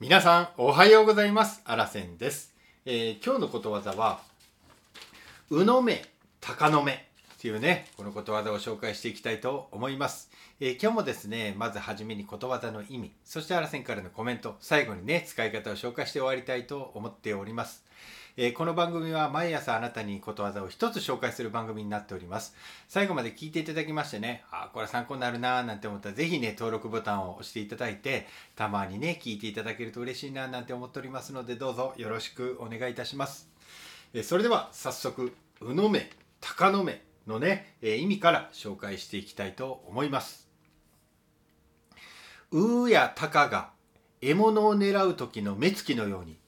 皆さんおはようございます。あらせんです、えー今日のことわざはうのめ鷹の目。っていうねこのことわざを紹介していきたいと思います、えー今日もですねまずはじめにことわざの意味そしてあらせんからのコメント最後にね使い方を紹介して終わりたいと思っております。えーこの番組は毎朝あなたにことわざを一つ紹介する番組になっております。最後まで聞いていただきましてねあこれ参考になるなーなんて思ったらぜひね登録ボタンを押していただいてたまにね聞いていただけると嬉しいななんて思っておりますのでどうぞよろしくお願いいたします。えーそれでは早速「うのめ」「たかのめ」のね、え意味から紹介していきたいと思います。うーやたかが獲物を狙う時の目つきのように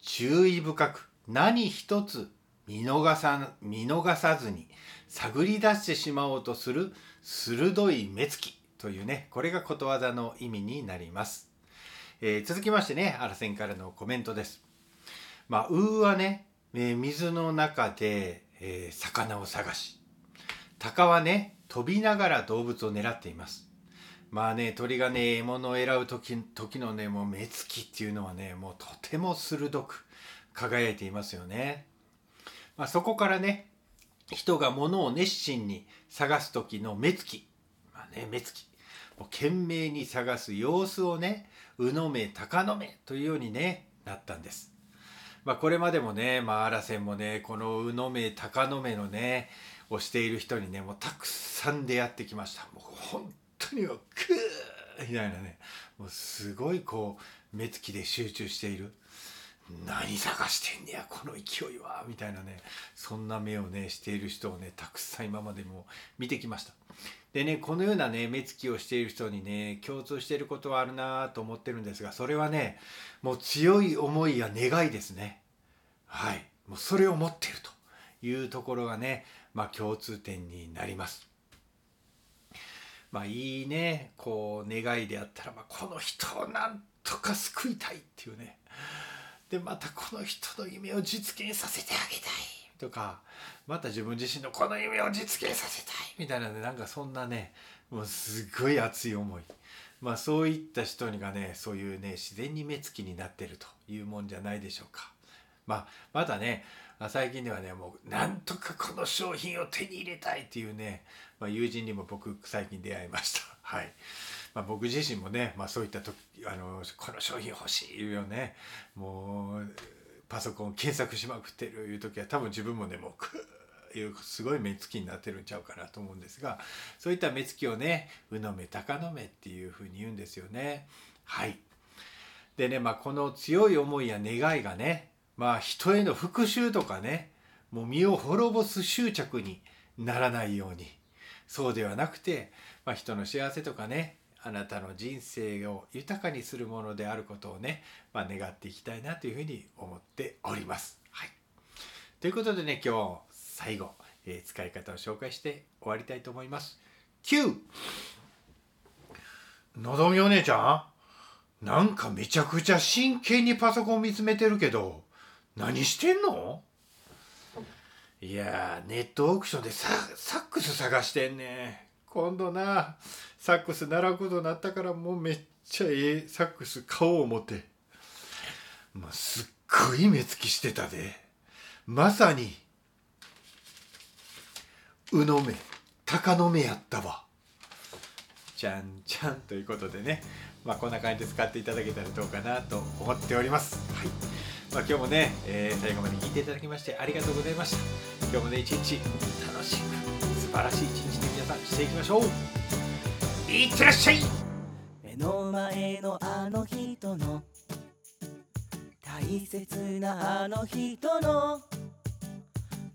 注意深く何一つ見逃さ見逃さずに探り出してしまおうとする鋭い目つきというねこれがことわざの意味になります、えー続きましてねあらせんからのコメントです。まあうーはね、えー水の中で、えー魚を探し鷹はね飛びながら動物を狙っています。まあね鳥がね獲物を選ぶ時時のねもう目つきっていうのはねもうとても鋭く輝いていますよね、まあ、そこからね人が物を熱心に探す時の目つき、まあね、目つき。もう懸命に探す様子をねうの目鷹の目というようにねなったんです。まあ、これまでもね、まあ、あらせんもねこのうの目鷹の目のねをしている人にねもうたくさん出会ってきました。もう本当にもうクーみたいなね。もうすごいこう目つきで集中している。何探してんねやこの勢いはみたいなねそんな目をねしている人をねたくさん今までも見てきました。でねこのようなね目つきをしている人にね共通していることはあるなと思ってるんですがそれはねもう強い思いや願いですね。はい。もうそれを持っているというところがねまあ共通点になります。まあいいねこう願いであったら、まあ、この人をなんとか救いたいっていうね。でまたこの人の夢を実現させてあげたいとかまた自分自身のこの夢を実現させたいみたいなねなんかそんなねもうすごい熱い思いまあそういった人にがねそういうね自然に目つきになってるというもんじゃないでしょうか。まあまたね最近ではねもうなんとかこの商品を手に入れたいっていうね、まあ、友人にも僕最近出会いました。はいまあ、僕自身もね、まあ、そういった時あのこの商品欲しいよね。もうパソコン検索しまくってるいう時は多分自分もねもうクーいうすごい目つきになってるんちゃうかなと思うんですがそういった目つきをね「うの目鷹の目」っていうふうに言うんですよね。はい。でね、まあ、この強い思いや願いがね、まあ、人への復讐とかねもう身を滅ぼす執着にならないように。そうではなくて、まあ、人の幸せとかねあなたの人生を豊かにするものであることをね、まあ、願っていきたいなというふうに思っております。はい、ということでね今日最後、えー使い方を紹介して終わりたいと思います。9! のぞみお姉ちゃん？なんかめちゃくちゃ真剣にパソコン見つめてるけど何してんの？いやネットオークションでササックス探してんね今度なサックス習うことになったからもうめっちゃええサックス買おう思って。まあ、すっごい目つきしてたで。まさにうの目鷹の目やったわ。じゃんじゃんということでね。まあこんな感じで使っていただけたらどうかなと思っております。はい。まあ、今日もね、えー最後まで聞いていただきましてありがとうございました。今日もね一日楽しく素晴らしい一日に皆さんしていきましょう。いってらっしゃい。目の前のあの人の。大切なあの人の。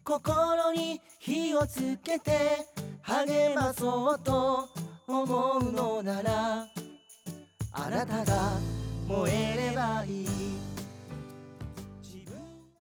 心に火をつけて。励まそうと。思うのなら。あなたが燃えればいい。